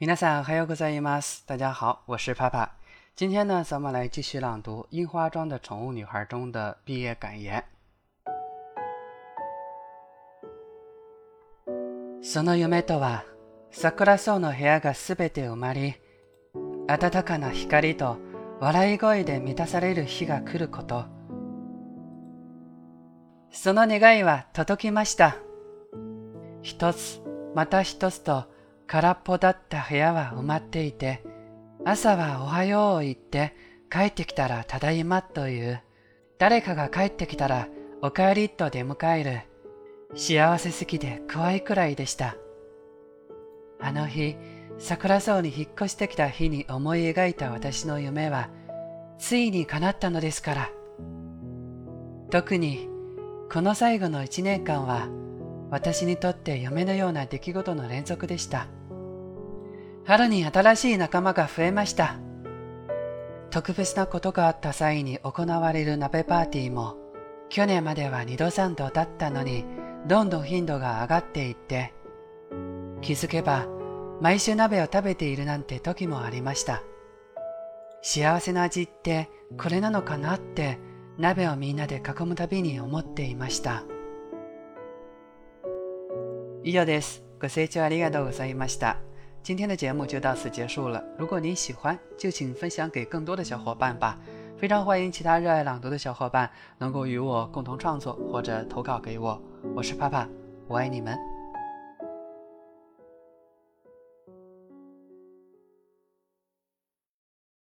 皆さんおはようございます。大家好，我是帕帕。今天呢，咱们来继续朗读《樱花庄的宠物女孩》中的毕业感言。その夢とは、桜草の部屋がすべて埋まり、暖かな光と笑い声で満たされる日が来ること。その願いは届きました。一つ、また一つと空っぽだった部屋は埋まっていて、朝はおはようを言って帰ってきたらただいまという、誰かが帰ってきたらお帰りと出迎える、幸せすぎて怖いくらいでした。あの日、桜草に引っ越してきた日に思い描いた私の夢は、ついに叶ったのですから。特に、この最後の一年間は、私にとって夢のような出来事の連続でした。春に新しい仲間が増えました。特別なことがあった際に行われる鍋パーティーも、去年までは2度3度だったのに、どんどん頻度が上がっていって、気づけば毎週鍋を食べているなんて時もありました。幸せな味ってこれなのかなって鍋をみんなで囲むたびに思っていました。以上です。ご清聴ありがとうございました。今天的节目就到此结束了。如果您喜欢，就请分享给更多的小伙伴吧。非常欢迎其他热爱朗读的小伙伴能够与我共同创作或者投稿给我。我是帕帕，我爱你们。